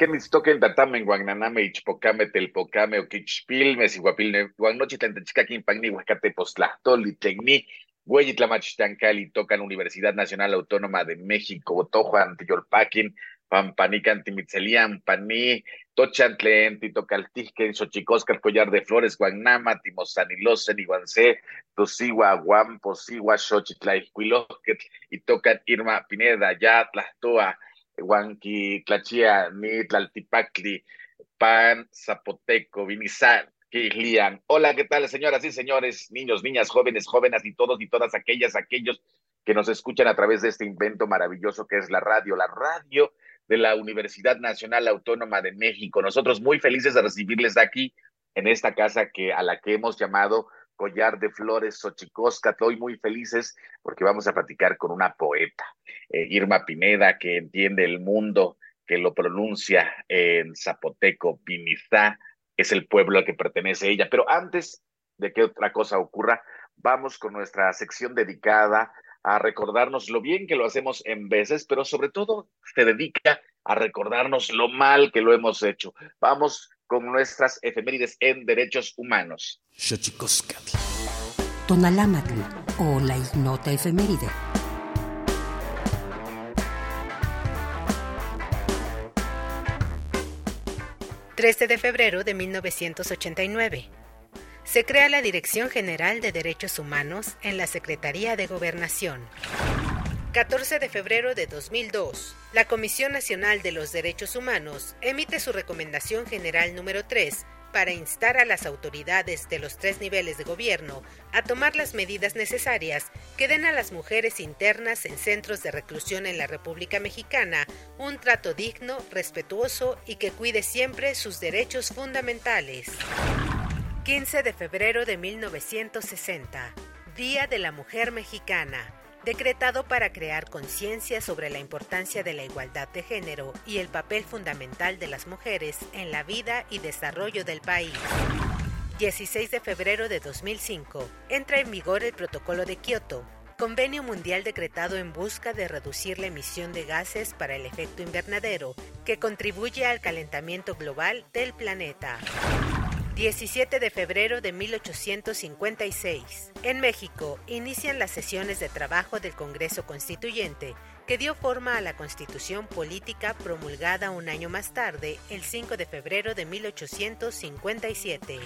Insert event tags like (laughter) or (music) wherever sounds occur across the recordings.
Kenitztoque en Tatamen, Guananame, Ichpocame, Telpocame, Oquichpil, Mesiguapil, Guanochi, Tantechcaquin, Pagni, Huacate, Postlastoli, Tecni, Hueyitlamachtancali, tocan Universidad Nacional Autónoma de México, Tojuan, Tiyolpaquin, Pampanican, Timitzelian, Paní, Tochantlen, Titocaltijquen, Xochicosca, Collar de Flores, Guanama, Timosanilosen, Iguancé, Tosigua, Guam, Posigua, Xochitlaixcuilosquet, y tocan Irma Pineda, Ya, Tlastoa, Huanqui, Tlachia, Ni, Tlaltipacli, Pan, Zapoteco, Vinizar, Kilian. Hola, ¿qué tal, señoras y señores, niños, niñas, jóvenes, jóvenes y todos y todas aquellas, aquellos que nos escuchan a través de este invento maravilloso que es la radio, la radio de la Universidad Nacional Autónoma de México. Nosotros muy felices de recibirles aquí en esta casa que a la que hemos llamado Collar de Flores Xochicosca. Estoy muy felices porque vamos a platicar con una poeta, eh, Irma Pineda, que entiende el mundo, que lo pronuncia en zapoteco, Pinizá, es el pueblo al que pertenece ella. Pero antes de que otra cosa ocurra, vamos con nuestra sección dedicada a recordarnos lo bien que lo hacemos en veces, pero sobre todo se dedica a recordarnos lo mal que lo hemos hecho. Vamos con nuestras efemérides en derechos humanos. Tonalámatl o la ignota efeméride. 13 de febrero de 1989. Se crea la Dirección General de Derechos Humanos en la Secretaría de Gobernación. 14 de febrero de 2002. La Comisión Nacional de los Derechos Humanos emite su Recomendación General número 3 para instar a las autoridades de los tres niveles de gobierno a tomar las medidas necesarias que den a las mujeres internas en centros de reclusión en la República Mexicana un trato digno, respetuoso y que cuide siempre sus derechos fundamentales. 15 de febrero de 1960, Día de la Mujer Mexicana decretado para crear conciencia sobre la importancia de la igualdad de género y el papel fundamental de las mujeres en la vida y desarrollo del país. 16 de febrero de 2005. Entra en vigor el Protocolo de Kioto, convenio mundial decretado en busca de reducir la emisión de gases para el efecto invernadero, que contribuye al calentamiento global del planeta. 17 de febrero de 1856. En México inician las sesiones de trabajo del Congreso Constituyente, que dio forma a la Constitución Política promulgada un año más tarde, el 5 de febrero de 1857.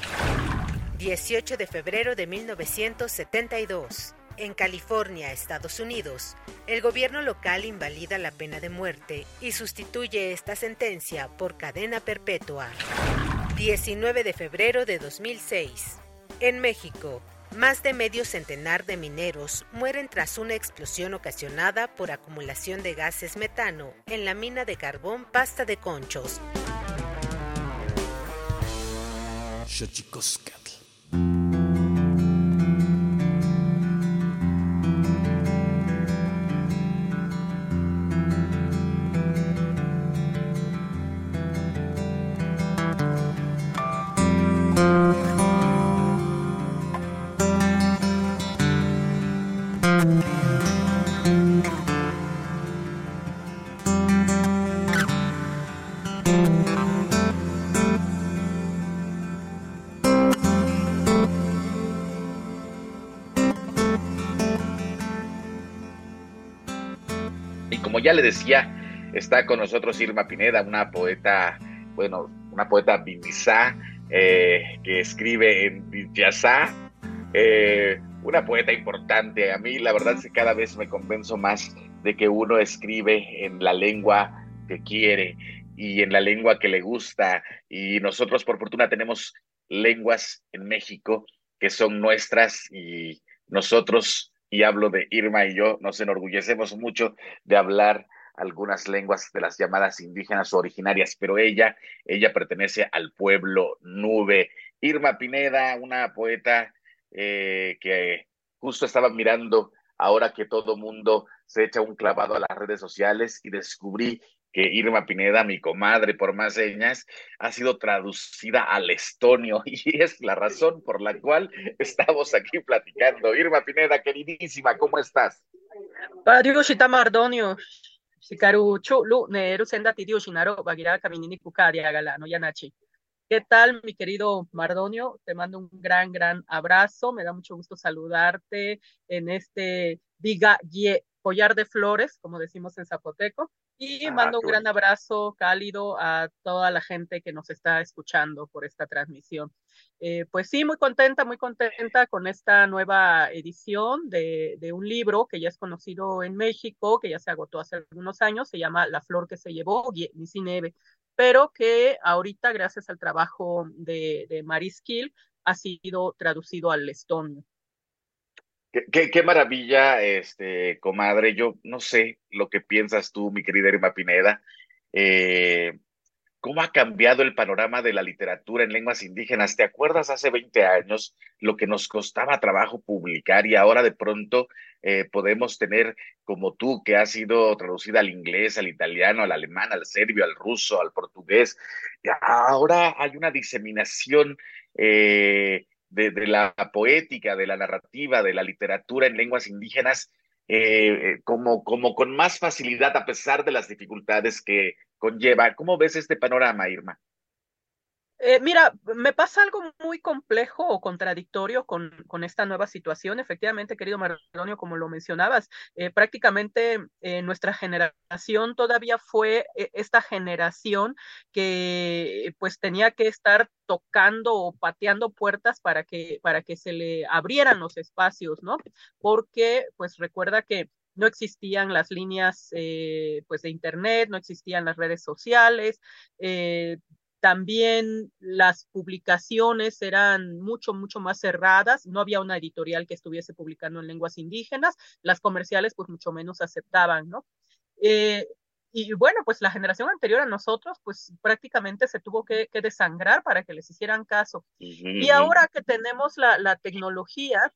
18 de febrero de 1972. En California, Estados Unidos, el gobierno local invalida la pena de muerte y sustituye esta sentencia por cadena perpetua. 19 de febrero de 2006. En México, más de medio centenar de mineros mueren tras una explosión ocasionada por acumulación de gases metano en la mina de carbón Pasta de Conchos. Le decía, está con nosotros Irma Pineda, una poeta, bueno, una poeta bimizá, eh, que escribe en Villazá, eh, una poeta importante. A mí la verdad es que cada vez me convenzo más de que uno escribe en la lengua que quiere y en la lengua que le gusta. Y nosotros, por fortuna, tenemos lenguas en México que son nuestras y nosotros y hablo de Irma y yo, nos enorgullecemos mucho de hablar algunas lenguas de las llamadas indígenas originarias, pero ella, ella pertenece al pueblo nube. Irma Pineda, una poeta eh, que justo estaba mirando ahora que todo mundo se echa un clavado a las redes sociales y descubrí que Irma Pineda, mi comadre por más señas, ha sido traducida al estonio (laughs) y es la razón por la cual estamos aquí platicando. Irma Pineda, queridísima, ¿cómo estás? Mardonio. ¿Qué tal, mi querido Mardonio? Te mando un gran, gran abrazo. Me da mucho gusto saludarte en este Diga Ye collar de flores, como decimos en zapoteco. Y ah, mando un gran abrazo cálido a toda la gente que nos está escuchando por esta transmisión. Eh, pues sí, muy contenta, muy contenta con esta nueva edición de, de, un libro que ya es conocido en México, que ya se agotó hace algunos años, se llama La flor que se llevó, Nieve pero que ahorita, gracias al trabajo de, de Mariskill, ha sido traducido al estonio. Qué, maravilla, este, comadre. Yo no sé lo que piensas tú, mi querida Irma Pineda. Eh, ¿Cómo ha cambiado el panorama de la literatura en lenguas indígenas? ¿Te acuerdas hace 20 años lo que nos costaba trabajo publicar y ahora de pronto eh, podemos tener como tú, que ha sido traducida al inglés, al italiano, al alemán, al serbio, al ruso, al portugués? Ahora hay una diseminación eh, de, la poética, de la narrativa, de la literatura en lenguas indígenas, eh, como, como con más facilidad a pesar de las dificultades que conlleva. ¿Cómo ves este panorama, Irma? Eh, mira, me pasa algo muy complejo o contradictorio con, esta nueva situación. Efectivamente, querido Mardonio, como lo mencionabas, eh, prácticamente eh, nuestra generación todavía fue esta generación que pues tenía que estar tocando o pateando puertas para que, para que se le abrieran los espacios, ¿no? Porque pues recuerda que no existían las líneas pues de internet, no existían las redes sociales, eh, también las publicaciones eran mucho, mucho más cerradas. No había una editorial que estuviese publicando en lenguas indígenas. Las comerciales, pues mucho menos aceptaban, ¿no? Eh, y bueno, pues la generación anterior a nosotros, pues prácticamente se tuvo que, que desangrar para que les hicieran caso. Y ahora que tenemos la, la tecnología,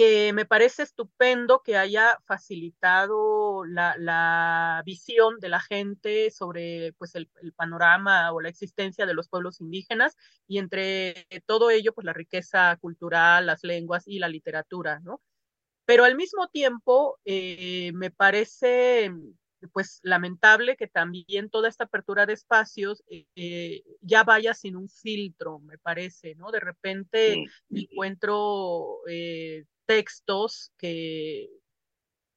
que me parece estupendo que haya facilitado la, la visión de la gente sobre pues, el, el, panorama o la existencia de los pueblos indígenas y entre todo ello, pues la riqueza cultural, las lenguas y la literatura, ¿no? Pero al mismo tiempo, eh, me parece pues lamentable que también toda esta apertura de espacios eh, ya vaya sin un filtro, me parece, ¿no? De repente mm. encuentro eh, textos que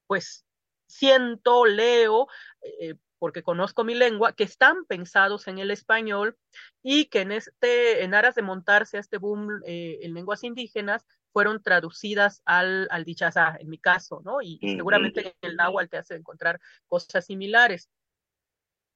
pues siento, leo, eh, porque conozco mi lengua, que están pensados en el español y que en este, en aras de montarse a este boom eh, en lenguas indígenas, fueron traducidas al, al dichazá, en mi caso, ¿no? Y, y seguramente en el náhuatl te hace encontrar cosas similares.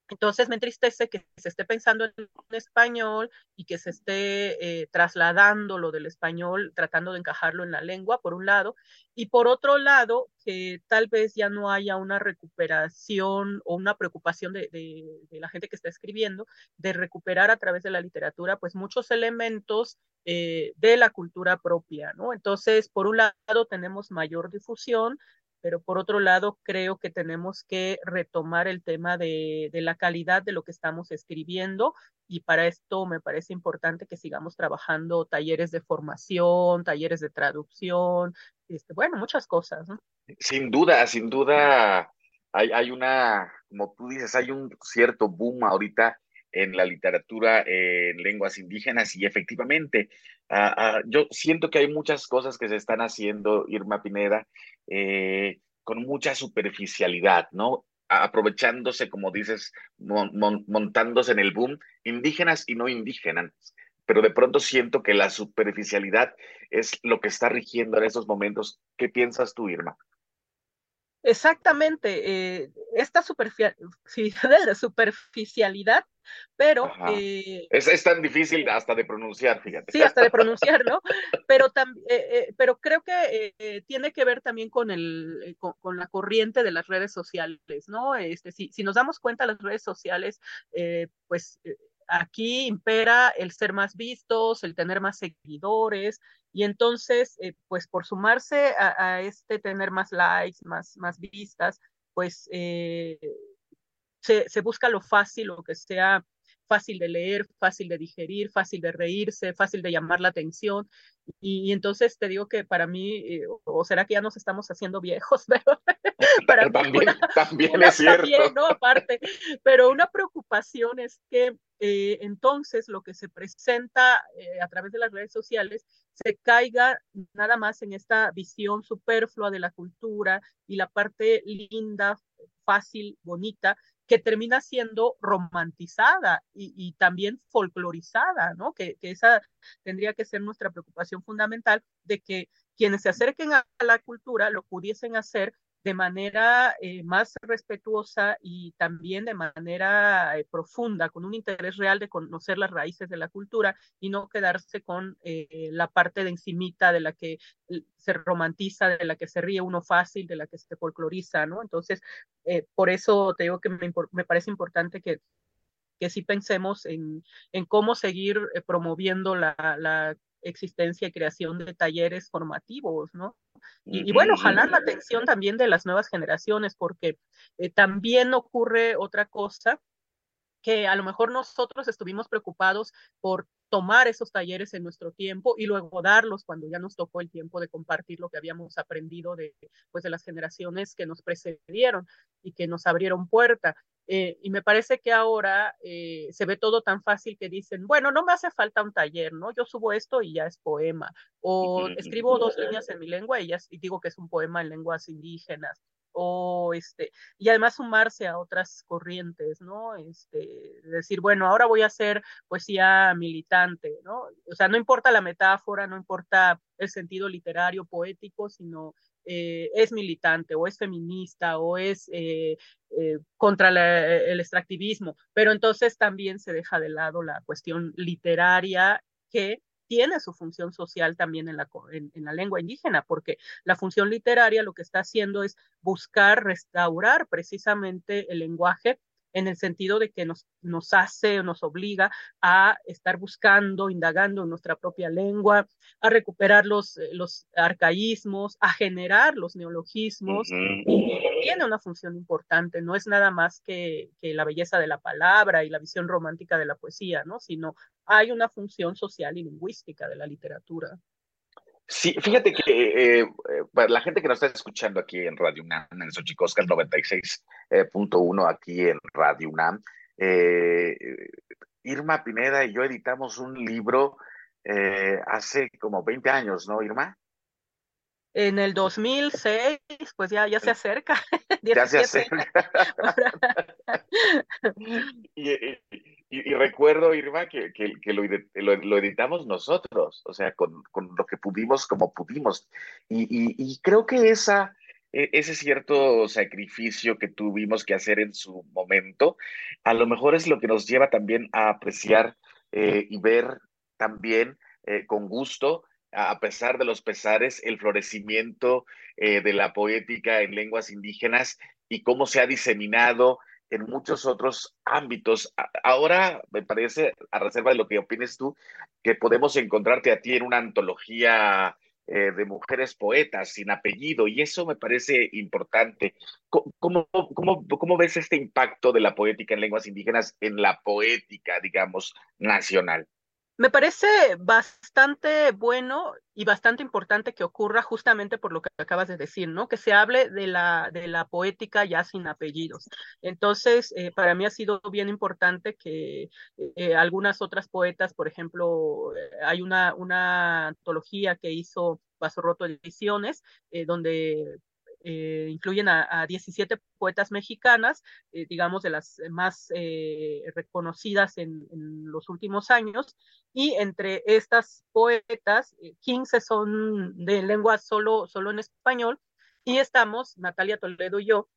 Entonces me entristece que se esté pensando en español y que se esté eh, trasladando lo del español, tratando de encajarlo en la lengua, por un lado, y por otro lado, que tal vez ya no haya una recuperación o una preocupación de, la gente que está escribiendo de recuperar a través de la literatura, pues muchos elementos eh, de la cultura propia, ¿no? Entonces, por un lado, tenemos mayor difusión, pero por otro lado creo que tenemos que retomar el tema de, de, la calidad de lo que estamos escribiendo y para esto me parece importante que sigamos trabajando talleres de formación, talleres de traducción, este, bueno, muchas cosas. ¿no? Sin duda, sin duda hay, hay una, como tú dices, hay un cierto boom ahorita en la literatura en lenguas indígenas y efectivamente uh, uh, yo siento que hay muchas cosas que se están haciendo, Irma Pineda, eh, con mucha superficialidad, ¿no? Aprovechándose, como dices, mon, mon, montándose en el boom, indígenas y no indígenas. Pero de pronto siento que la superficialidad es lo que está rigiendo en esos momentos. ¿Qué piensas tú, Irma? Exactamente, eh, esta (laughs) (laughs) superficialidad, pero... Eh, es, es, tan difícil hasta de pronunciar, fíjate. Sí, hasta de pronunciar, ¿no? Pero, tam, eh, pero creo que tiene que ver también con, el, con, con, la corriente de las redes sociales, ¿no? Este, si, si nos damos cuenta, las redes sociales, pues aquí impera el ser más vistos, el tener más seguidores, y entonces, eh, pues por sumarse a, a, este tener más likes, más, más vistas, pues eh, se, se, busca lo fácil, lo que sea fácil de leer, fácil de digerir, fácil de reírse, fácil de llamar la atención. Y, y entonces te digo que para mí, eh, o será que ya nos estamos haciendo viejos, (laughs) pero (laughs) para mí también, una, (laughs) también una, es cierto. También, ¿no? Aparte, pero una preocupación es que eh, entonces lo que se presenta eh, a través de las redes sociales se caiga nada más en esta visión superflua de la cultura y la parte linda, fácil, bonita, que termina siendo romantizada y, y también folclorizada, ¿no? Que, que, esa tendría que ser nuestra preocupación fundamental de que quienes se acerquen a la cultura lo pudiesen hacer de manera eh, más respetuosa y también de manera eh, profunda, con un interés real de conocer las raíces de la cultura y no quedarse con eh, la parte de encimita de la que se romantiza, de la que se ríe uno fácil, de la que se folcloriza, ¿no? Entonces, por eso te digo que me, me parece importante que que sí pensemos en, en cómo seguir promoviendo la, la, existencia y creación de talleres formativos, ¿no? Y, bueno, jalar la atención también de las nuevas generaciones, porque eh, también ocurre otra cosa que a lo mejor nosotros estuvimos preocupados por tomar esos talleres en nuestro tiempo y luego darlos cuando ya nos tocó el tiempo de compartir lo que habíamos aprendido de, pues, de las generaciones que nos precedieron y que nos abrieron puerta. Eh, y me parece que ahora eh, se ve todo tan fácil que dicen, bueno, no me hace falta un taller, ¿no? Yo subo esto y ya es poema. O escribo dos líneas en mi lengua y, ya, y digo que es un poema en lenguas indígenas. O este, y además sumarse a otras corrientes, ¿no? Este, decir, bueno, ahora voy a hacer poesía militante, ¿no? O sea, no importa la metáfora, no importa el sentido literario, poético, sino eh, es militante o es feminista o es eh, eh, contra el extractivismo, pero entonces también se deja de lado la cuestión literaria que tiene su función social también en la, en, la lengua indígena, porque la función literaria lo que está haciendo es buscar restaurar precisamente el lenguaje en el sentido de que nos, nos hace o nos obliga a estar buscando, indagando en nuestra propia lengua, a recuperar los, eh, los arcaísmos, a generar los neologismos. y tiene una función importante, no es nada más que, que, la belleza de la palabra y la visión romántica de la poesía, ¿no? sino hay una función social y lingüística de la literatura. Sí, fíjate que eh, eh, para la gente que nos está escuchando aquí en Radio UNAM, en Xochicosca 96.1 aquí en Radio UNAM, eh, Irma Pineda y yo editamos un libro hace como 20 años, ¿no, Irma? En el 2006, pues ya, ya se acerca. (laughs) ya se acerca. (laughs) (laughs) y, y, recuerdo, Irma, que, que, que lo, lo, editamos nosotros, o sea, con, con, lo que pudimos, como pudimos. Y, y, creo que esa, e, ese cierto sacrificio que tuvimos que hacer en su momento, a lo mejor es lo que nos lleva también a apreciar eh, y ver también eh, con gusto, a pesar de los pesares, el florecimiento eh, de la poética en lenguas indígenas y cómo se ha diseminado en muchos otros ámbitos. Ahora me parece, a reserva de lo que opines tú, que podemos encontrarte a ti en una antología eh, de mujeres poetas sin apellido y eso me parece importante. ¿Cómo, cómo, cómo ves este impacto de la poética en lenguas indígenas en la poética, digamos, nacional? Me parece bastante bueno y bastante importante que ocurra justamente por lo que acabas de decir, ¿no? Que se hable de la, de la poética ya sin apellidos. Entonces, eh, para mí ha sido bien importante que eh, algunas otras poetas, por ejemplo, eh, hay una, una antología que hizo Vaso Roto Ediciones, donde eh, incluyen a, 17 poetas mexicanas, eh, digamos de las más eh, reconocidas en, los últimos años, y entre estas poetas, 15 son de lengua solo, solo en español, y estamos, Natalia Toledo y yo,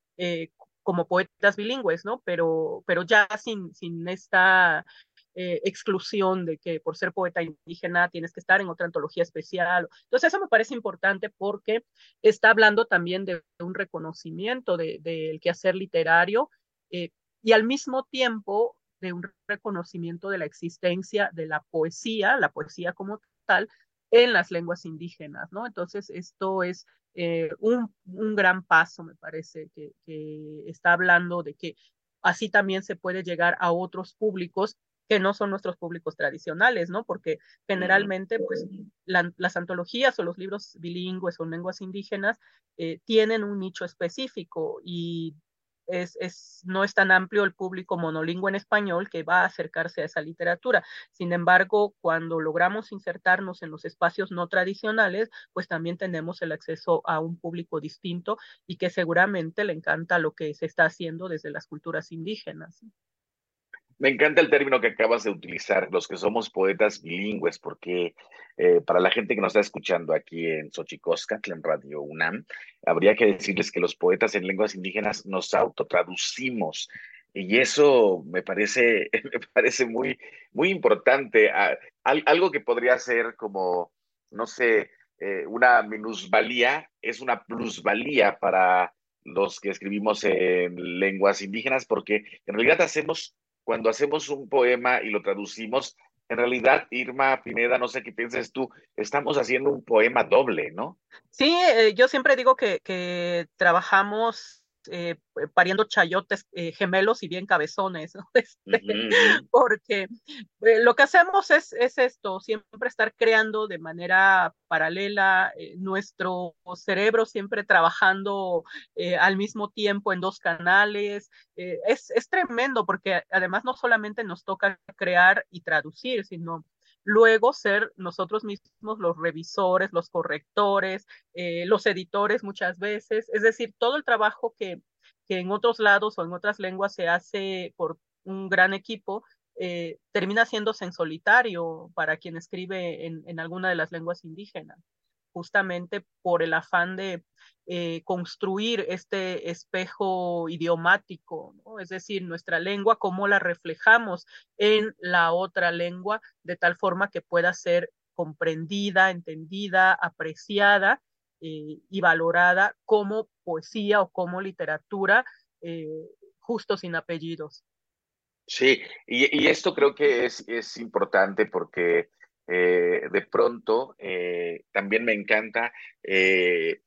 como poetas bilingües, ¿no? Pero, pero ya sin, sin esta eh, exclusión de que por ser poeta indígena tienes que estar en otra antología especial. Entonces eso me parece importante porque está hablando también de un reconocimiento del de, quehacer literario eh, y al mismo tiempo de un reconocimiento de la existencia de la poesía, la poesía como tal, en las lenguas indígenas, ¿no? Entonces esto es eh, un, gran paso, me parece, que está hablando de que así también se puede llegar a otros públicos que no son nuestros públicos tradicionales, ¿no? Porque generalmente, pues, las antologías o los libros bilingües o en lenguas indígenas eh, tienen un nicho específico y es, es, no es tan amplio el público monolingüe en español que va a acercarse a esa literatura. Sin embargo, cuando logramos insertarnos en los espacios no tradicionales, pues también tenemos el acceso a un público distinto y que seguramente le encanta lo que se está haciendo desde las culturas indígenas. Me encanta el término que acabas de utilizar, los que somos poetas bilingües, porque eh, para la gente que nos está escuchando aquí en Xochicoscatl, en Radio UNAM, habría que decirles que los poetas en lenguas indígenas nos autotraducimos. Y eso me parece, (laughs) me parece muy, muy importante. Ah, algo que podría ser como, no sé, eh, una minusvalía, es una plusvalía para los que escribimos en lenguas indígenas, porque en realidad hacemos cuando hacemos un poema y lo traducimos, en realidad, Irma Pineda, no sé qué piensas tú, estamos haciendo un poema doble, ¿no? Sí, eh, yo siempre digo que trabajamos eh, pariendo chayotes eh, gemelos y bien cabezones, (laughs) este, porque eh, lo que hacemos es, es, esto, siempre estar creando de manera paralela, nuestro cerebro siempre trabajando al mismo tiempo en dos canales, es, es tremendo porque además no solamente nos toca crear y traducir, sino luego ser nosotros mismos los revisores, los correctores, eh, los editores muchas veces, es decir, todo el trabajo que, que, en otros lados o en otras lenguas se hace por un gran equipo, eh, termina haciéndose en solitario para quien escribe en, en alguna de las lenguas indígenas justamente por el afán de eh, construir este espejo idiomático, ¿no? es decir, nuestra lengua, cómo la reflejamos en la otra lengua, de tal forma que pueda ser comprendida, entendida, apreciada eh, y valorada como poesía o como literatura, eh, justo sin apellidos. Sí, y, esto creo que es importante porque eh, de pronto, eh, también me encanta eh,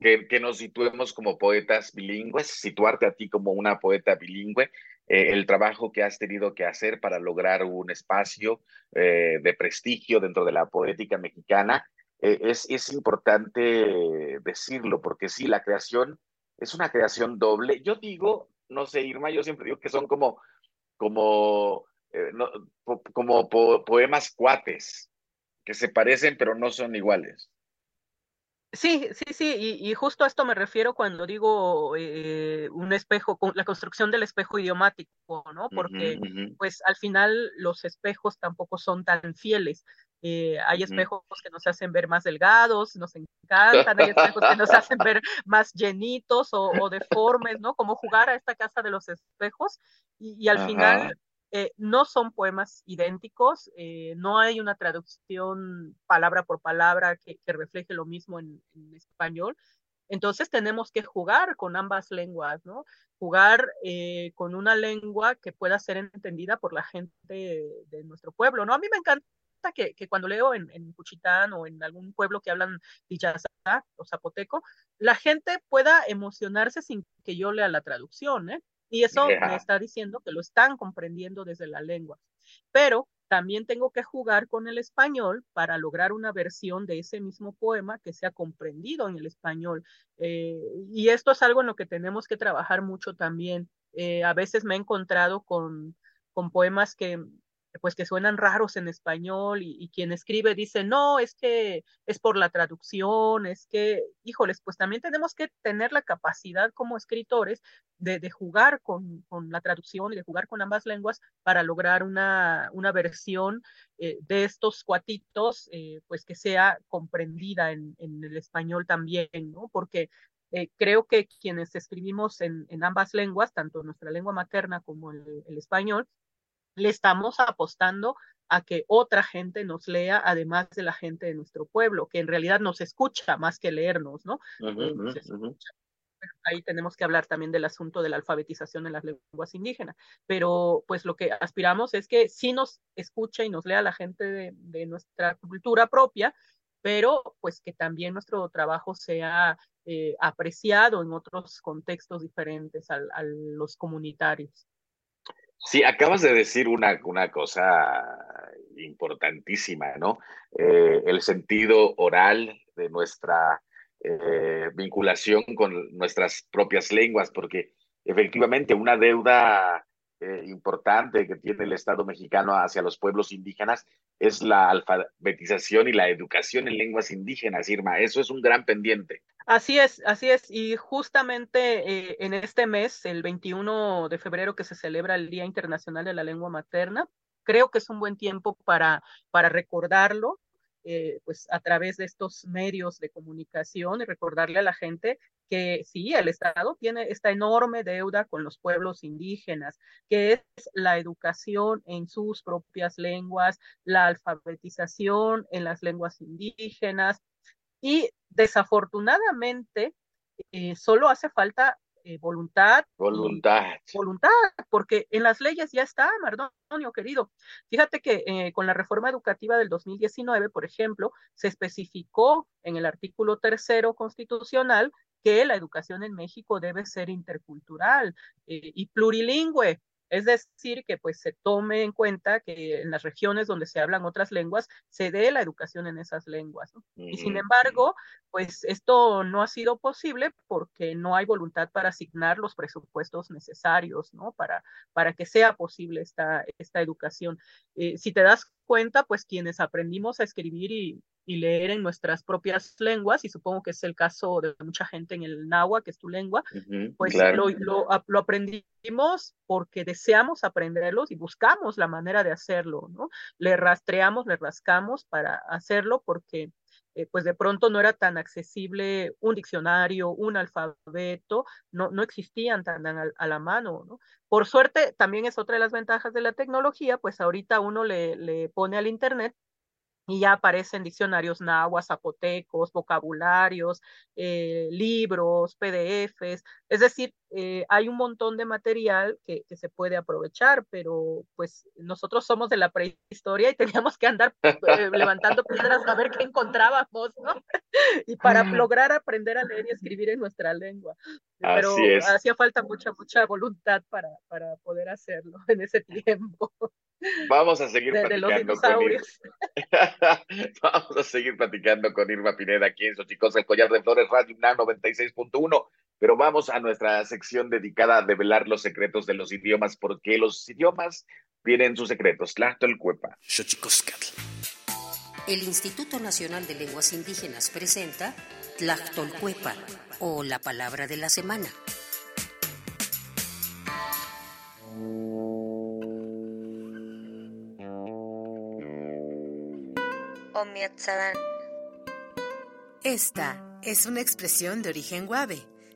que, que, nos situemos como poetas bilingües, situarte a ti como una poeta bilingüe, el trabajo que has tenido que hacer para lograr un espacio de prestigio dentro de la poética mexicana. es, es importante decirlo, porque sí, la creación es una creación doble. Yo digo, no sé, Irma, yo siempre digo que son como, como eh, no, como poemas cuates, que se parecen pero no son iguales. Sí, sí, sí, y, y, justo a esto me refiero cuando digo eh, un espejo, la construcción del espejo idiomático, ¿no? Porque, uh -huh, uh -huh. pues, al final los espejos tampoco son tan fieles. Eh, hay espejos que nos hacen ver más delgados, nos encantan, hay espejos que nos hacen ver más llenitos o, o, deformes, ¿no? Como jugar a esta casa de los espejos, y, y al Ajá. final eh, no son poemas idénticos, eh, no hay una traducción palabra por palabra que, refleje lo mismo en, español. Entonces tenemos que jugar con ambas lenguas, ¿no? Jugar eh, con una lengua que pueda ser entendida por la gente de, nuestro pueblo, ¿no? A mí me encanta que, que, cuando leo en, en Cuchitán o en algún pueblo que hablan Villazá o zapoteco, la gente pueda emocionarse sin que yo lea la traducción, ¿eh? Y eso yeah. me está diciendo que lo están comprendiendo desde la lengua. Pero también tengo que jugar con el español para lograr una versión de ese mismo poema que sea comprendido en el español. Eh, y esto es algo en lo que tenemos que trabajar mucho también. Eh, a veces me he encontrado con, con poemas que pues que suenan raros en español y, quien escribe dice, no, es que es por la traducción, es que, híjoles, pues también tenemos que tener la capacidad como escritores de, de jugar con, con, la traducción y de jugar con ambas lenguas para lograr una, una versión eh, de estos cuatitos, eh, pues que sea comprendida en, en, el español también, ¿no? Porque eh, creo que quienes escribimos en, en, ambas lenguas, tanto nuestra lengua materna como el, el español, le estamos apostando a que otra gente nos lea, además de la gente de nuestro pueblo, que en realidad nos escucha más que leernos, ¿no? Uh -huh, uh -huh. Ahí tenemos que hablar también del asunto de la alfabetización en las lenguas indígenas, pero pues lo que aspiramos es que sí nos escuche y nos lea la gente de, de nuestra cultura propia, pero pues que también nuestro trabajo sea eh, apreciado en otros contextos diferentes a, a los comunitarios. Sí, acabas de decir una, una cosa importantísima, ¿no? Eh, el sentido oral de nuestra eh, vinculación con nuestras propias lenguas, porque efectivamente una deuda eh, importante que tiene el Estado mexicano hacia los pueblos indígenas es la alfabetización y la educación en lenguas indígenas, Irma. Eso es un gran pendiente. Así es, así es. Y justamente eh, en este mes, el 21 de febrero, que se celebra el Día Internacional de la Lengua Materna, creo que es un buen tiempo para, para recordarlo, eh, pues a través de estos medios de comunicación y recordarle a la gente que sí, el Estado tiene esta enorme deuda con los pueblos indígenas, que es la educación en sus propias lenguas, la alfabetización en las lenguas indígenas. Y desafortunadamente eh, solo hace falta eh, voluntad. Voluntad. Voluntad, porque en las leyes ya está, Mardonio, querido. Fíjate que eh, con la reforma educativa del 2019, por ejemplo, se especificó en el artículo tercero constitucional que la educación en México debe ser intercultural eh, y plurilingüe. Es decir, que pues se tome en cuenta que en las regiones donde se hablan otras lenguas se dé la educación en esas lenguas. Y sin embargo, pues esto no ha sido posible porque no hay voluntad para asignar los presupuestos necesarios, ¿no? Para, para que sea posible esta, esta educación. Eh, si te das cuenta, pues quienes aprendimos a escribir y, y leer en nuestras propias lenguas, y supongo que es el caso de mucha gente en el náhuatl, que es tu lengua, pues lo, lo, lo, aprendimos porque deseamos aprenderlos y buscamos la manera de hacerlo, ¿no? Le rastreamos, le rascamos para hacerlo porque eh, pues de pronto no era tan accesible un diccionario, un alfabeto, no, no existían tan a, la mano, ¿no? Por suerte, también es otra de las ventajas de la tecnología, pues ahorita uno le, le pone al Internet y ya aparecen diccionarios náhuatl, zapotecos, vocabularios, eh, libros, PDFs, es decir, eh, hay un montón de material que, que, se puede aprovechar, pero pues nosotros somos de la prehistoria y teníamos que andar eh, levantando piedras a ver qué encontrábamos, ¿no? (laughs) y para lograr aprender a leer y escribir en nuestra lengua. Pero hacía falta mucha, mucha voluntad para, para poder hacerlo (laughs) en ese tiempo. Vamos a seguir de, platicando de con Irma. (laughs) Vamos a seguir platicando con Irma Pineda aquí en Xochicosa, el Collar de Flores Radio UNAM 96.1. Pero vamos a nuestra sección dedicada a develar los secretos de los idiomas, porque los idiomas tienen sus secretos. Cuepa. El Instituto Nacional de Lenguas Indígenas presenta Tlactolcuepa, o la palabra de la semana. Esta es una expresión de origen guave.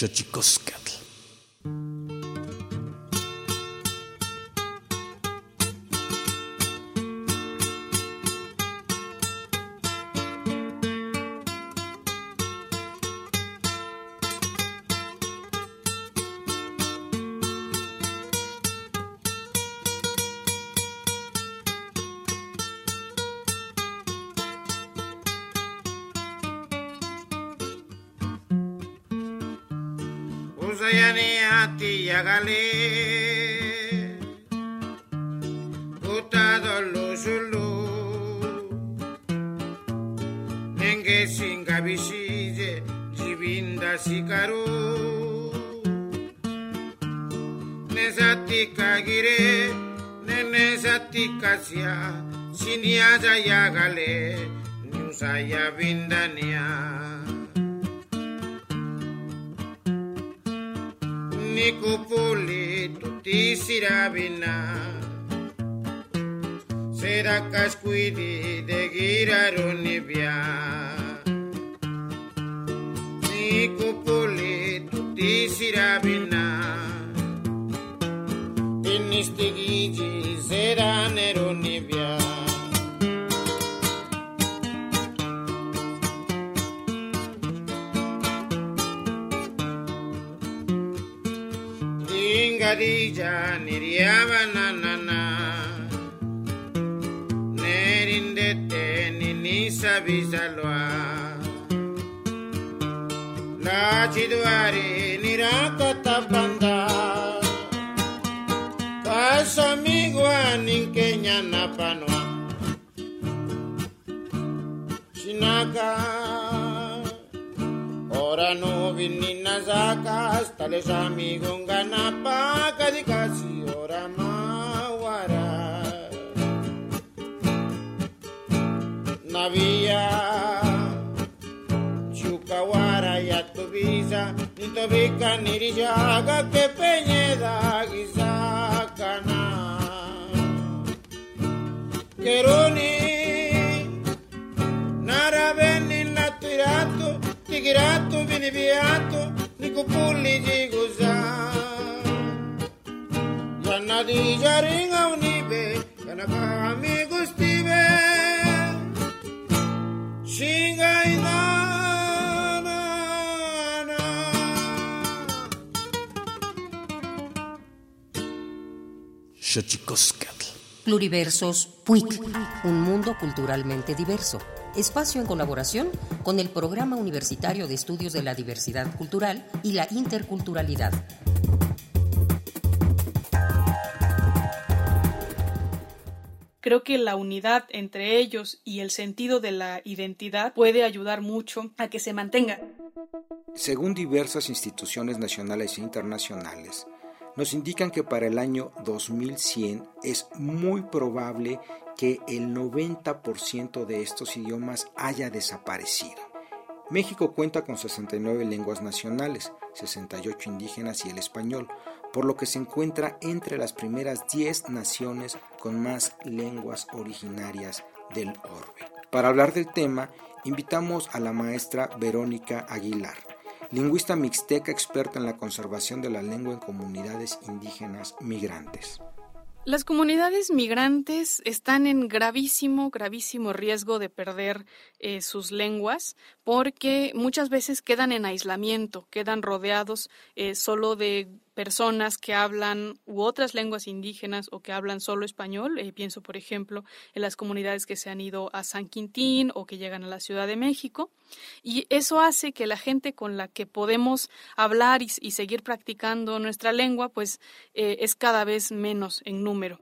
Xochicoscatl. utado luzulu nenge singabishize jibinda sikaru nezatikagire nenezatikasia siniazayagale niusayabindania nikupuli tutisirabina Sera casquidi de giraronibia. Nico poli tutti sirabina. Tinistigigi sera neronibia. Ingarija niriavana. visaloa la chiduare nirako tapanda casa migua ninkeña napanoa shinaka ora no vinina zaka hasta les amigo ganapa casi kasi ora mawara na via. Chucahuara y visa ni Tobica ni rijaga, Rillaga que Peñeda Guisacana Queruni Narabeni Natirato Tigirato Vinibiato Nicopulli Gigusa Zanadilla Ring Xochicoscatl. Pluriversos PUIC, un mundo culturalmente diverso. Espacio en colaboración con el Programa Universitario de Estudios de la Diversidad Cultural y la Interculturalidad. Creo que la unidad entre ellos y el sentido de la identidad puede ayudar mucho a que se mantenga. Según diversas instituciones nacionales e internacionales, nos indican que para el año 2100 es muy probable que el 90% de estos idiomas haya desaparecido. México cuenta con 69 lenguas nacionales, 68 indígenas y el español, por lo que se encuentra entre las primeras 10 naciones con más lenguas originarias del orbe. Para hablar del tema, invitamos a la maestra Verónica Aguilar, lingüista mixteca experta en la conservación de la lengua en comunidades indígenas migrantes. Las comunidades migrantes están en gravísimo, gravísimo riesgo de perder eh, sus lenguas porque muchas veces quedan en aislamiento, quedan rodeados eh, solo de personas que hablan u otras lenguas indígenas o que hablan solo español. Eh, pienso, por ejemplo, en las comunidades que se han ido a San Quintín o que llegan a la Ciudad de México. Y eso hace que la gente con la que podemos hablar y, seguir practicando nuestra lengua, pues eh, es cada vez menos en número.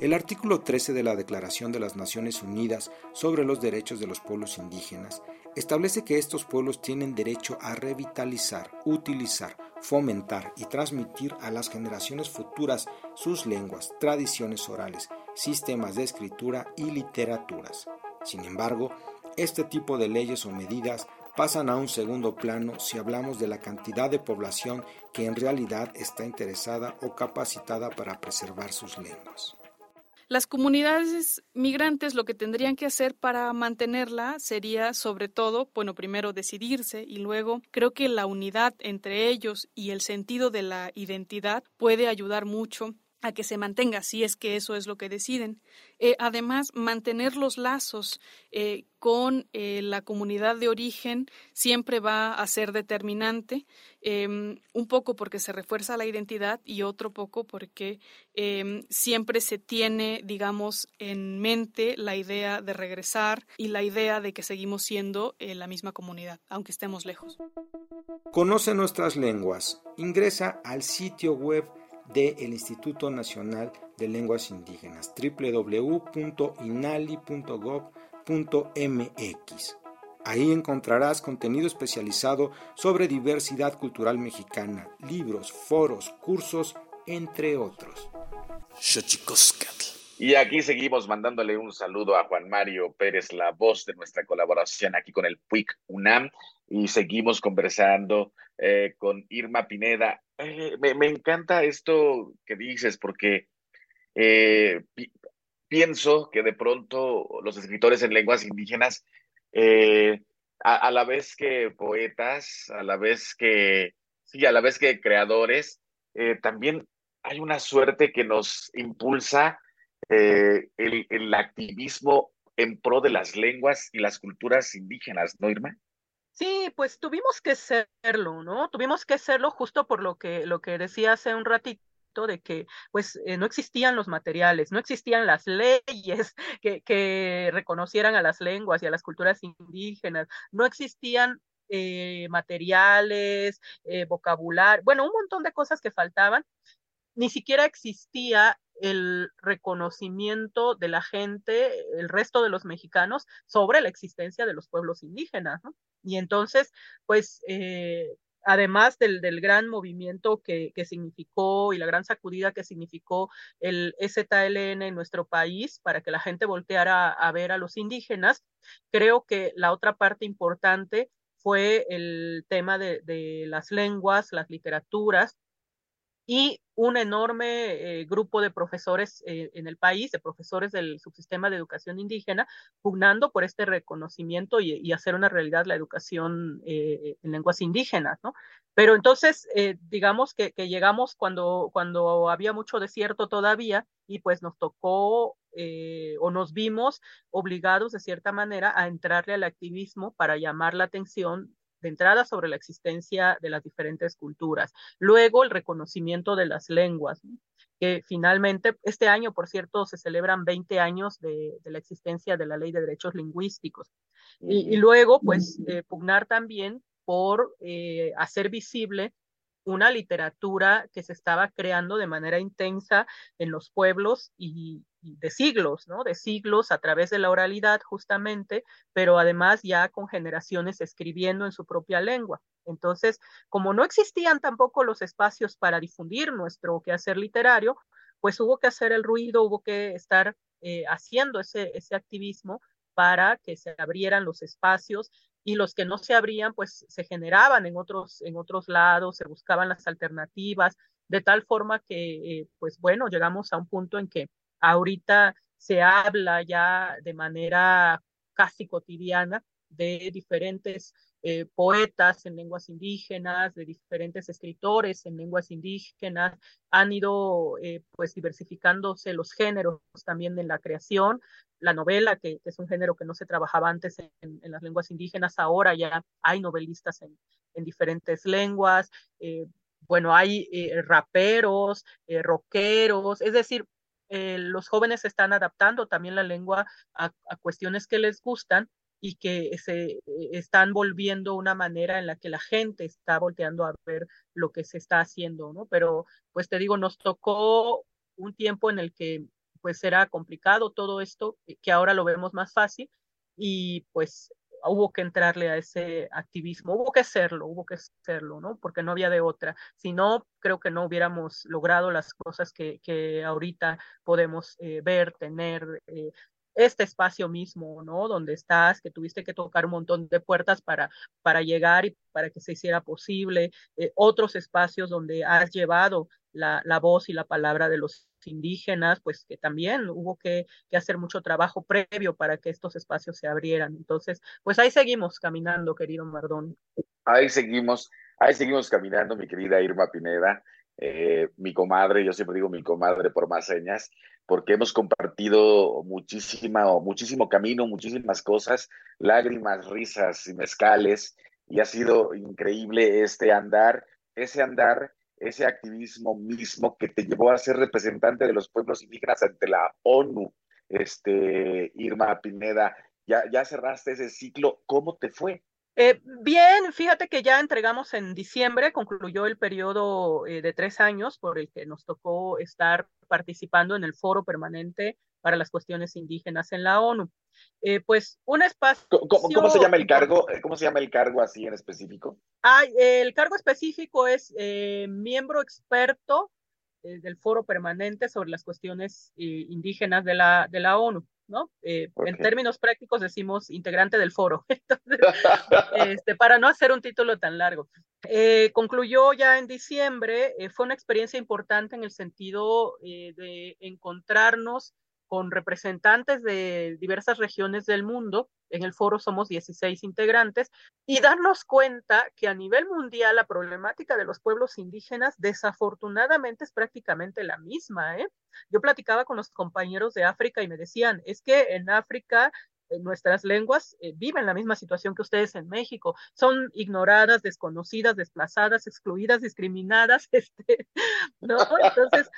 El artículo 13 de la Declaración de las Naciones Unidas sobre los Derechos de los Pueblos Indígenas establece que estos pueblos tienen derecho a revitalizar, utilizar, fomentar y transmitir a las generaciones futuras sus lenguas, tradiciones orales, sistemas de escritura y literaturas. Sin embargo, este tipo de leyes o medidas pasan a un segundo plano si hablamos de la cantidad de población que en realidad está interesada o capacitada para preservar sus lenguas. Las comunidades migrantes lo que tendrían que hacer para mantenerla sería sobre todo, bueno, primero decidirse y luego creo que la unidad entre ellos y el sentido de la identidad puede ayudar mucho a que se mantenga, si es que eso es lo que deciden. Eh, además, mantener los lazos eh, con eh, la comunidad de origen siempre va a ser determinante, em, un poco porque se refuerza la identidad y otro poco porque em, siempre se tiene, digamos, en mente la idea de regresar y la idea de que seguimos siendo la misma comunidad, aunque estemos lejos. Conoce nuestras lenguas. Ingresa al sitio web del Instituto Nacional de Lenguas Indígenas, www.inali.gov.mx. Ahí encontrarás contenido especializado sobre diversidad cultural mexicana, libros, foros, cursos, entre otros. Y aquí seguimos mandándole un saludo a Juan Mario Pérez, la voz de nuestra colaboración aquí con el PUIC UNAM, y seguimos conversando eh, con Irma Pineda. Eh, me, encanta esto que dices, porque eh, pienso que de pronto los escritores en lenguas indígenas, eh, a, la vez que poetas, a la vez que, sí, a la vez que creadores, también hay una suerte que nos impulsa eh, el, el activismo en pro de las lenguas y las culturas indígenas, ¿no, Irma? Sí, pues tuvimos que serlo, ¿no? Tuvimos que serlo justo por lo que, lo que decía hace un ratito de que pues eh, no existían los materiales, no existían las leyes (laughs) que, que, reconocieran a las lenguas y a las culturas indígenas, no existían eh, materiales, eh, vocabulario, bueno, un montón de cosas que faltaban. Ni siquiera existía el reconocimiento de la gente, el resto de los mexicanos, sobre la existencia de los pueblos indígenas. Y entonces, pues, eh, además del, del, gran movimiento que, que, significó y la gran sacudida que significó el STLN en nuestro país para que la gente volteara a, a ver a los indígenas, creo que la otra parte importante fue el tema de, de las lenguas, las literaturas, y un enorme eh, grupo de profesores eh, en el país, de profesores del subsistema de educación indígena, pugnando por este reconocimiento y, hacer una realidad la educación eh, en lenguas indígenas, ¿no? Pero entonces, digamos que, que, llegamos cuando, cuando había mucho desierto todavía y pues nos tocó o nos vimos obligados de cierta manera a entrarle al activismo para llamar la atención de entrada sobre la existencia de las diferentes culturas. Luego, el reconocimiento de las lenguas, que finalmente, este año, por cierto, se celebran 20 años de, de la existencia de la Ley de Derechos Lingüísticos. Y, y luego, pues, eh, pugnar también por eh, hacer visible una literatura que se estaba creando de manera intensa en los pueblos y, de siglos, ¿no? De siglos a través de la oralidad justamente, pero además ya con generaciones escribiendo en su propia lengua. Entonces, como no existían tampoco los espacios para difundir nuestro quehacer literario, pues hubo que hacer el ruido, hubo que estar eh, haciendo ese, ese activismo para que se abrieran los espacios y los que no se abrían, pues se generaban en otros, en otros lados, se buscaban las alternativas, de tal forma que, eh, pues bueno, llegamos a un punto en que ahorita se habla ya de manera casi cotidiana de diferentes eh, poetas en lenguas indígenas, de diferentes escritores en lenguas indígenas, han ido eh, pues diversificándose los géneros también en la creación, la novela, que, es un género que no se trabajaba antes en, las lenguas indígenas, ahora ya hay novelistas en, en diferentes lenguas, eh, bueno, hay raperos, rockeros, es decir, eh, los jóvenes están adaptando también la lengua a, cuestiones que les gustan y que se están volviendo una manera en la que la gente está volteando a ver lo que se está haciendo, ¿no? Pero, pues te digo, nos tocó un tiempo en el que pues era complicado todo esto, que ahora lo vemos más fácil y pues hubo que entrarle a ese activismo, hubo que hacerlo, hubo que hacerlo, ¿no? Porque no había de otra. Si no, creo que no hubiéramos logrado las cosas que, que ahorita podemos eh, ver, tener, eh, este espacio mismo, ¿no? Donde estás, que tuviste que tocar un montón de puertas para, para llegar y para que se hiciera posible, eh, otros espacios donde has llevado la, la, voz y la palabra de los indígenas, pues que también hubo que, hacer mucho trabajo previo para que estos espacios se abrieran. Entonces, pues ahí seguimos caminando, querido Mardón. Ahí seguimos, ahí seguimos caminando, mi querida Irma Pineda. Eh, mi comadre, yo siempre digo mi comadre por más señas, porque hemos compartido muchísima, muchísimo camino, muchísimas cosas, lágrimas, risas y mezcales, y ha sido increíble este andar, ese andar, ese activismo mismo que te llevó a ser representante de los pueblos indígenas ante la ONU, este, Irma Pineda, ya, cerraste ese ciclo, ¿cómo te fue? Eh, bien, fíjate que ya entregamos en diciembre, concluyó el periodo eh, de tres años por el que nos tocó estar participando en el foro permanente para las cuestiones indígenas en la ONU. Eh, pues un espacio. ¿Cómo, ¿Cómo, se llama el cargo? ¿Cómo se llama el cargo así en específico? Ah, el cargo específico es miembro experto del foro permanente sobre las cuestiones indígenas de la, de la ONU. ¿no? Eh, okay. En términos prácticos decimos integrante del foro, (laughs) Entonces, (laughs) este, para no hacer un título tan largo. Eh, concluyó ya en diciembre, eh, fue una experiencia importante en el sentido eh, de encontrarnos con representantes de diversas regiones del mundo. En el foro somos 16 integrantes y darnos cuenta que a nivel mundial la problemática de los pueblos indígenas desafortunadamente es prácticamente la misma. ¿eh? Yo platicaba con los compañeros de África y me decían, es que en África nuestras lenguas eh, viven la misma situación que ustedes en México. Son ignoradas, desconocidas, desplazadas, excluidas, discriminadas, (laughs) este, ¿no? Entonces,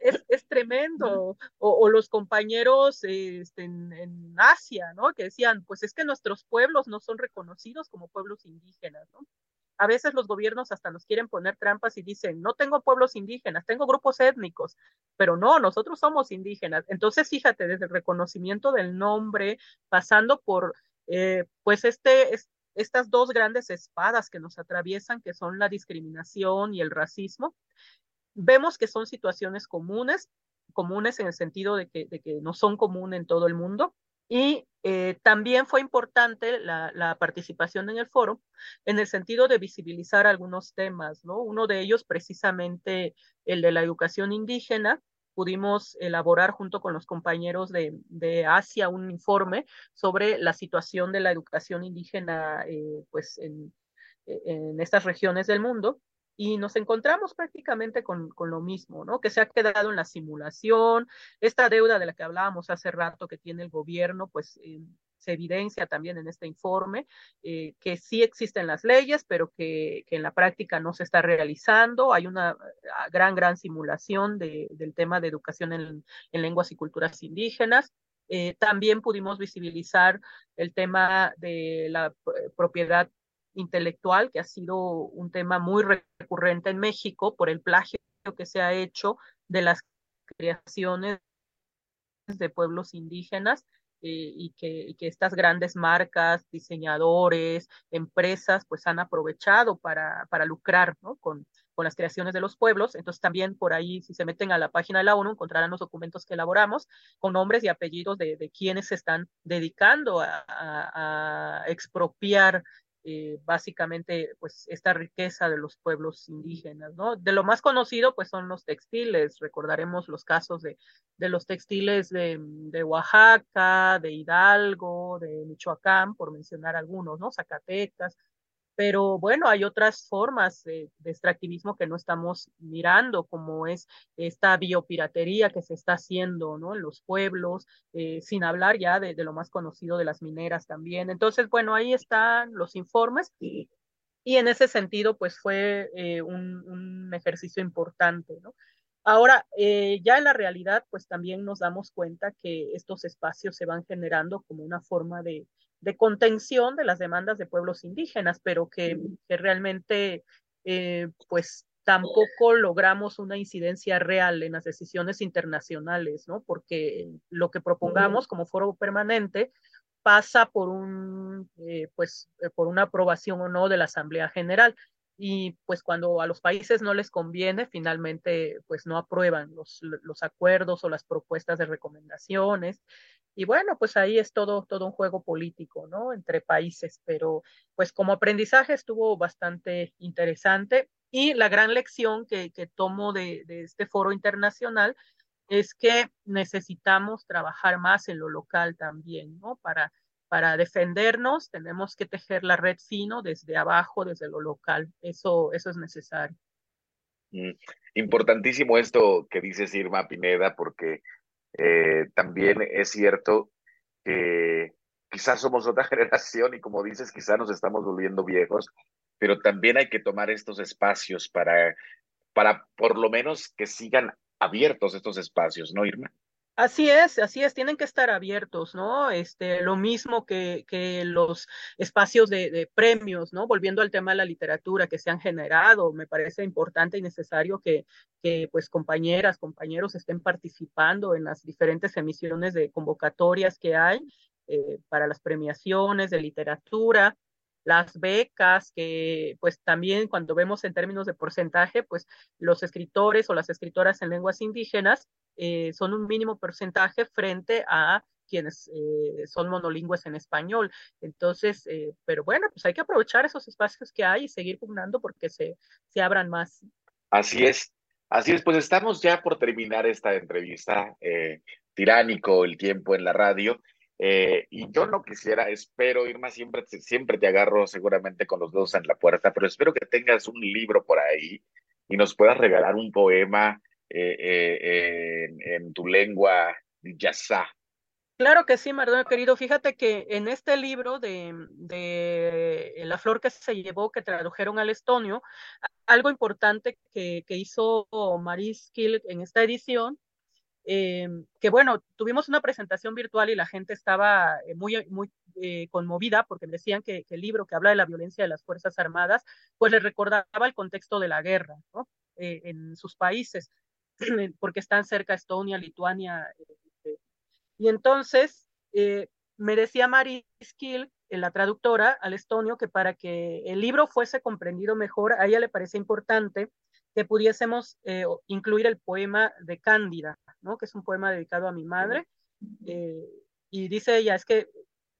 es, es tremendo. O, los compañeros este, en, en, Asia, ¿no? Que decían, pues es que nuestros pueblos no son reconocidos como pueblos indígenas, ¿no? A veces los gobiernos hasta nos quieren poner trampas y dicen, no tengo pueblos indígenas, tengo grupos étnicos, pero no, nosotros somos indígenas. Entonces, fíjate, desde el reconocimiento del nombre, pasando por, eh, pues, este, es, estas dos grandes espadas que nos atraviesan, que son la discriminación y el racismo, vemos que son situaciones comunes, comunes en el sentido de que no son comunes en todo el mundo, y eh, también fue importante la, participación en el foro en el sentido de visibilizar algunos temas, ¿no? Uno de ellos precisamente el de la educación indígena. Pudimos elaborar junto con los compañeros de, de Asia un informe sobre la situación de la educación indígena eh, pues en, en estas regiones del mundo y nos encontramos prácticamente con, con, lo mismo, ¿no? Que se ha quedado en la simulación, esta deuda de la que hablábamos hace rato que tiene el gobierno, pues eh, se evidencia también en este informe, eh, que sí existen las leyes, pero que, que, en la práctica no se está realizando. Hay una ah, gran, gran simulación de, del tema de educación en, en lenguas y culturas indígenas. Eh, también pudimos visibilizar el tema de la eh, propiedad intelectual, que ha sido un tema muy recurrente en México por el plagio que se ha hecho de las creaciones de pueblos indígenas eh, y, que, que, estas grandes marcas, diseñadores, empresas, pues han aprovechado para, para lucrar ¿no? con, con las creaciones de los pueblos. Entonces también por ahí, si se meten a la página de la ONU, encontrarán los documentos que elaboramos con nombres y apellidos de, de quienes se están dedicando a expropiar eh, básicamente pues esta riqueza de los pueblos indígenas, ¿no? De lo más conocido pues son los textiles, recordaremos los casos de, de los textiles de, de, Oaxaca, de Hidalgo, de Michoacán, por mencionar algunos, ¿no? Zacatecas, pero bueno, hay otras formas de, de, extractivismo que no estamos mirando, como es esta biopiratería que se está haciendo ¿no? en los pueblos, eh, sin hablar ya de, lo más conocido de las mineras también. Entonces, bueno, ahí están los informes y, y en ese sentido, pues fue eh, un, un, ejercicio importante. ¿no? Ahora, eh, ya en la realidad, pues también nos damos cuenta que estos espacios se van generando como una forma de, de contención de las demandas de pueblos indígenas, pero que, realmente eh, pues tampoco logramos una incidencia real en las decisiones internacionales, ¿no? Porque lo que propongamos como foro permanente pasa por un, eh, pues, eh, por una aprobación o no de la Asamblea General y pues cuando a los países no les conviene, finalmente pues no aprueban los, los acuerdos o las propuestas de recomendaciones y bueno, pues ahí es todo, todo un juego político, ¿no? Entre países, pero pues como aprendizaje estuvo bastante interesante y la gran lección que, que tomo de, de este foro internacional es que necesitamos trabajar más en lo local también, ¿no? Para, para defendernos tenemos que tejer la red fino desde abajo, desde lo local. Eso, eso es necesario. Mm, importantísimo esto que dices, Irma Pineda, porque eh, también es cierto que quizás somos otra (laughs) generación y como dices, quizás nos estamos volviendo viejos, pero también hay que tomar estos espacios para, para por lo menos que sigan abiertos estos espacios, ¿no, Irma? Así es, así es, tienen que estar abiertos, ¿no? Este, lo mismo que, que los espacios de, premios, ¿no? Volviendo al tema de la literatura que se han generado, me parece importante y necesario que, que pues compañeras, compañeros estén participando en las diferentes emisiones de convocatorias que hay eh, para las premiaciones de literatura, las becas, que pues también cuando vemos en términos de porcentaje, pues los escritores o las escritoras en lenguas indígenas eh, son un mínimo porcentaje frente a quienes eh, son monolingües en español. Entonces, eh, pero bueno, pues hay que aprovechar esos espacios que hay y seguir pugnando porque se, se abran más. Así es, así es, pues estamos ya por terminar esta entrevista. Eh, tiránico el tiempo en la radio. Eh, y yo no quisiera, espero, Irma, siempre, siempre te agarro seguramente con los dedos en la puerta, pero espero que tengas un libro por ahí y nos puedas regalar un poema eh, eh, en, tu lengua yasá. Claro que sí, Mardonio querido. Fíjate que en este libro de, de, La flor que se llevó, que tradujeron al estonio, algo importante que, que hizo Maris Kill en esta edición eh, que bueno, tuvimos una presentación virtual y la gente estaba eh, muy, muy eh, conmovida porque decían que, que, el libro que habla de la violencia de las Fuerzas Armadas, pues les recordaba el contexto de la guerra ¿no? Eh, en sus países, (clears throat) porque están cerca Estonia, Lituania. y entonces me decía Mari Skill, la traductora al estonio, que para que el libro fuese comprendido mejor, a ella le parece importante que pudiésemos eh, incluir el poema de Cándida, ¿no? que es un poema dedicado a mi madre. Eh, y dice ella, es que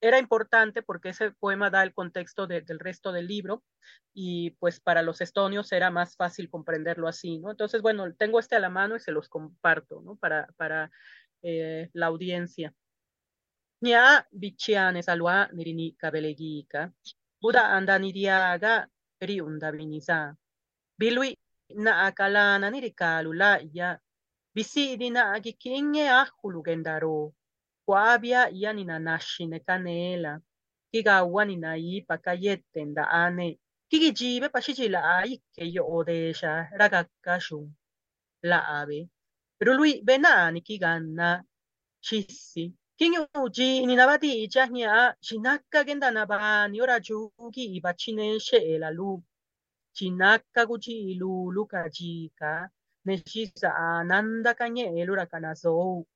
era importante porque ese poema da el contexto de, del resto del libro y pues para los estonios era más fácil comprenderlo así, ¿no? Entonces, bueno, tengo este a la mano y se los comparto, ¿no? Para, para eh, la audiencia. Nya bichiane salwa nirini kabelegika, Buda anda niriaga riunda viniza. Bilui na akalana nirikalula ya bisidi na agikinge ahulugendaro kwabia ya ninanashine kanela. Kigawa ninaipa kayetenda ane. Kigijibe pashichila ai keyo odesha. Ragakashu la ave rului benani kiganna shissi kinyo uji ninabati jahnya shinaka genda nabani ora jugi ibachine she la lu. Chinaka guchi lulu kajika neshisa ananda kanye elura kanazo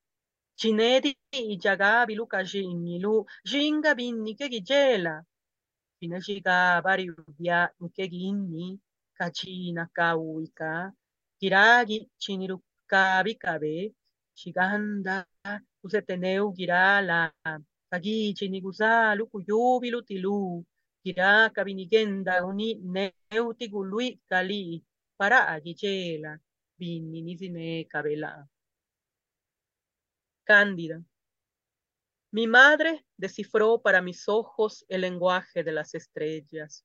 chinedi ijaga biluka jinnilu jinga binni kegi jela chinashiga bari ubia nkegi inni. Kachina kauika kiragi chiniru kabi kabe. Shiganda useteneu girala kagi chinigusa lukuyu tilu kira kabinigenda uni neuti gului kali. Para agichela kabela. Cándida. Mi madre descifró para mis ojos el lenguaje de las estrellas,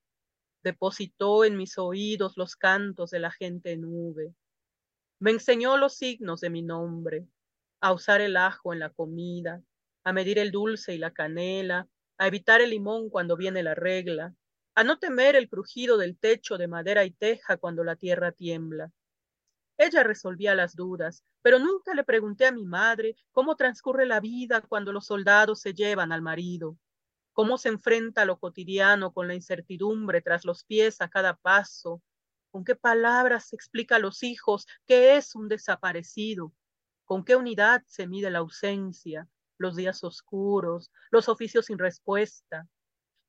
depositó en mis oídos los cantos de la gente nube, me enseñó los signos de mi nombre, a usar el ajo en la comida, a medir el dulce y la canela, a evitar el limón cuando viene la regla, a no temer el crujido del techo de madera y teja cuando la tierra tiembla. Ella resolvía las dudas, pero nunca le pregunté a mi madre cómo transcurre la vida cuando los soldados se llevan al marido, cómo se enfrenta lo cotidiano con la incertidumbre tras los pies a cada paso, con qué palabras explica a los hijos qué es un desaparecido, con qué unidad se mide la ausencia, los días oscuros, los oficios sin respuesta.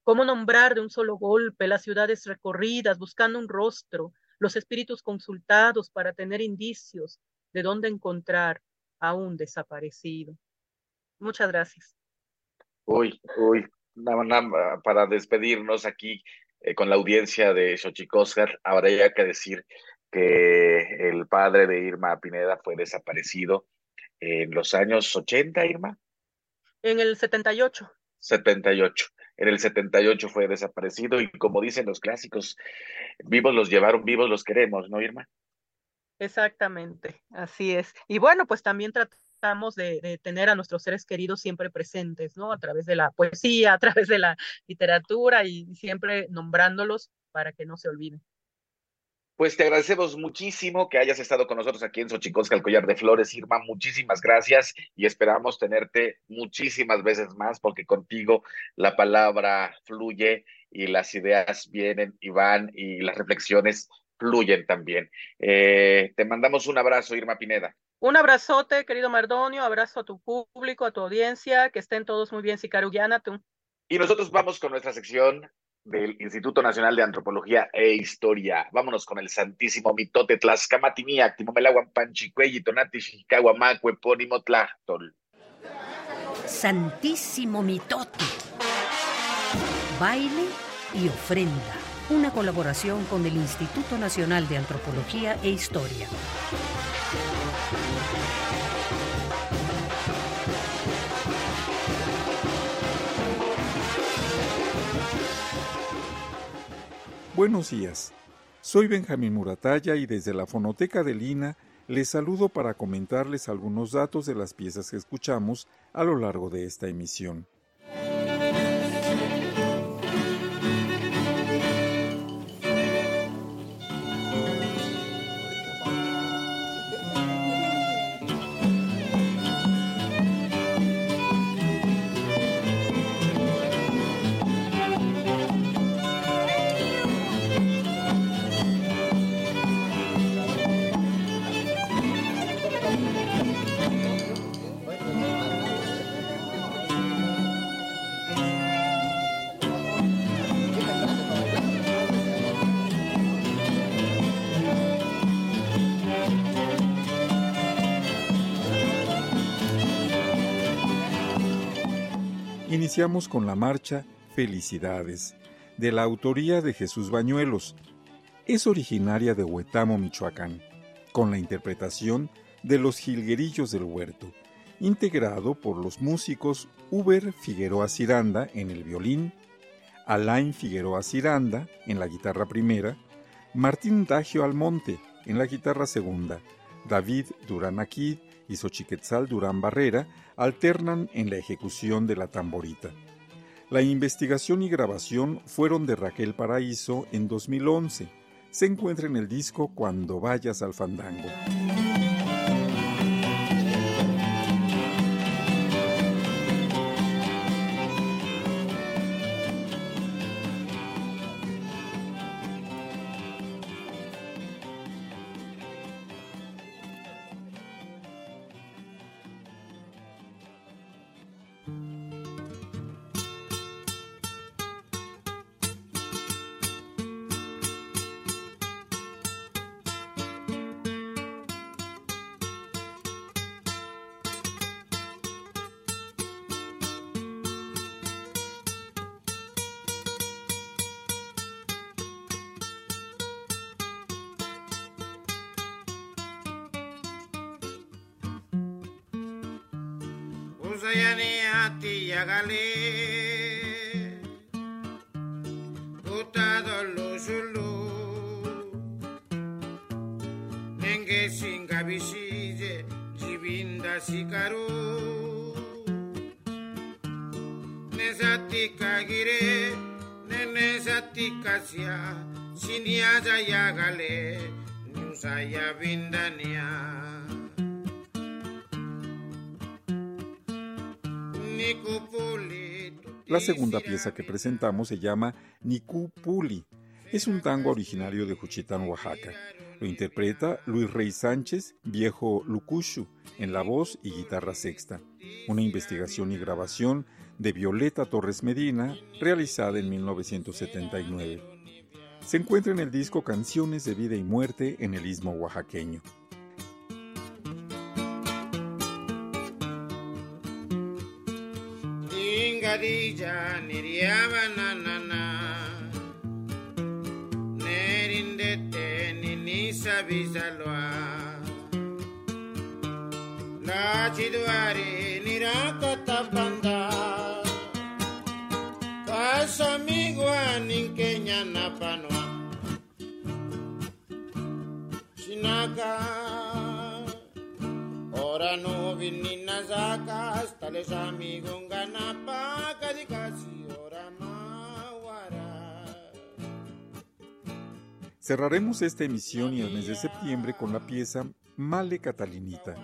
¿Cómo nombrar de un solo golpe las ciudades recorridas buscando un rostro, los espíritus consultados para tener indicios de dónde encontrar a un desaparecido? Muchas gracias. Uy, uy, para despedirnos aquí eh, con la audiencia de Xochicóscar, habría que decir que el padre de Irma Pineda fue desaparecido en los años 80, Irma. En el 78. 78. En el 78 fue desaparecido y como dicen los clásicos, vivos los llevaron, vivos los queremos, ¿no, Irma? Exactamente, así es. Y bueno, pues también tratamos de, de, tener a nuestros seres queridos siempre presentes, ¿no? A través de la poesía, (laughs) a través de la literatura y siempre nombrándolos para que no se olviden. Pues te agradecemos muchísimo que hayas estado con nosotros aquí en Xochicosca, el collar de flores, Irma. Muchísimas gracias y esperamos tenerte muchísimas veces más porque contigo la palabra fluye y las ideas vienen y van y las reflexiones fluyen también. Eh, te mandamos un abrazo, Irma Pineda. Un abrazote, querido Mardonio, abrazo a tu público, a tu audiencia, que estén todos muy bien, Sicarugiana, tú. Y nosotros vamos con nuestra sección del Instituto Nacional de Antropología e Historia. Vámonos con el santísimo mitote Tlaxcamatiniac, Timomelaguan Panchicuelli, Tonati, Xicahuamacue, Epónimo Tlachtol. Santísimo mitote. Baile y ofrenda. Una colaboración con el Instituto Nacional de Antropología e Historia. Buenos días. Soy Benjamín Muratalla y desde la Fonoteca de Lina les saludo para comentarles algunos datos de las piezas que escuchamos a lo largo de esta emisión. Iniciamos con la marcha Felicidades, de la autoría de Jesús Bañuelos. Es originaria de Huetamo, Michoacán, con la interpretación de los Jilguerillos del Huerto, integrado por los músicos Uber Figueroa Ciranda en el violín, Alain Figueroa Ciranda en la guitarra primera, Martín Dagio Almonte en la guitarra segunda, David Aquid y Xochiquetzal Durán Barrera alternan en la ejecución de la tamborita. La investigación y grabación fueron de Raquel Paraíso en 2011. Se encuentra en el disco Cuando vayas al fandango. La segunda pieza que presentamos se llama Niku Puli. Es un tango originario de Juchitán, Oaxaca. Lo interpreta Luis Rey Sánchez, viejo Lucushu, en la voz y guitarra sexta. Una investigación y grabación de Violeta Torres Medina, realizada en 1979. Se encuentra en el disco Canciones de Vida y Muerte en el Istmo Oaxaqueño. Khadija niriyavananana Nerindete ninisabizalwa. Lachidwari nirakotapanda. Kasamigwa ninkenyanapanwa Shinaka. No. Cerraremos esta emisión y el mes de septiembre con la pieza Male Catalinita,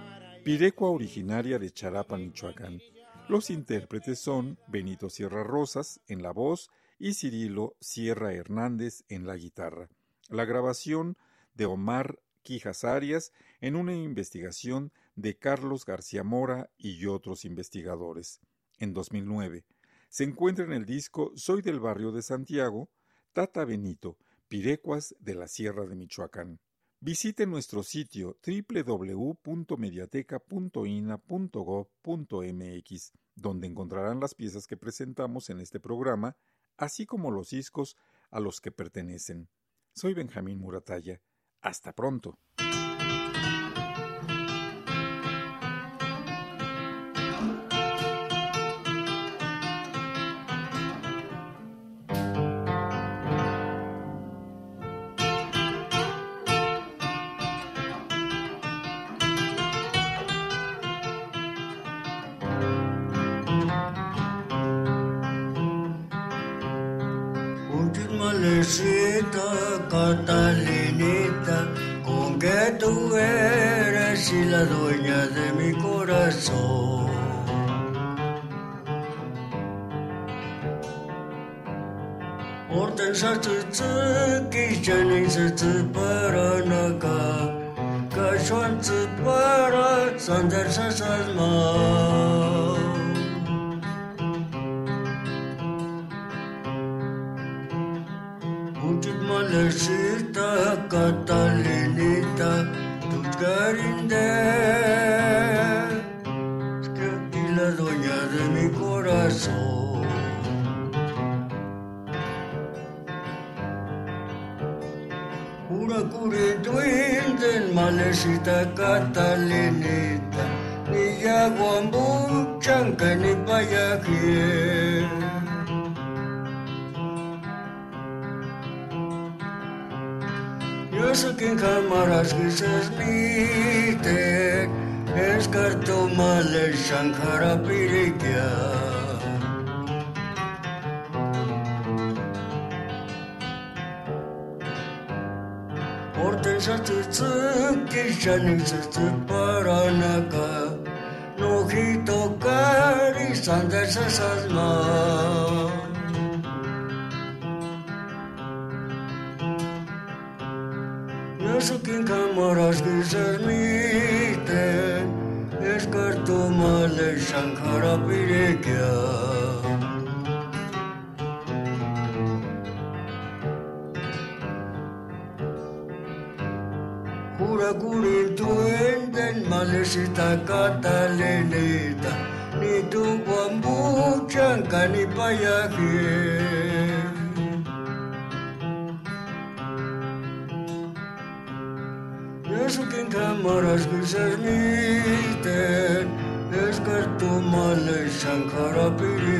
pirecua originaria de Charapa, Michoacán. Los intérpretes son Benito Sierra Rosas en la voz y Cirilo Sierra Hernández en la guitarra. La grabación de Omar Quijas Arias en una investigación de Carlos García Mora y otros investigadores. En 2009 se encuentra en el disco Soy del barrio de Santiago, Tata Benito, Pirecuas de la Sierra de Michoacán. Visite nuestro sitio www.mediateca.ina.gov.mx, donde encontrarán las piezas que presentamos en este programa, así como los discos a los que pertenecen. Soy Benjamín Muratalla. Hasta pronto. ki chani se. Catalinita, ni yaguambuchanca ni payaquien. Yo sé que en cámaras que se esmite es cartomale shankara pirikya. Որտես ծծը քեշանից ծպարանակա Նոքիտո կարի սանդերսասազմա Նշուկին կամարաշ գժերմիտեն Ես կարտում ալեր շանքարապիրեկյա malecita catalinita ni tu guambuchanca ni payaje. Eso que en cámaras que se admiten es cartomale shankara pirikya.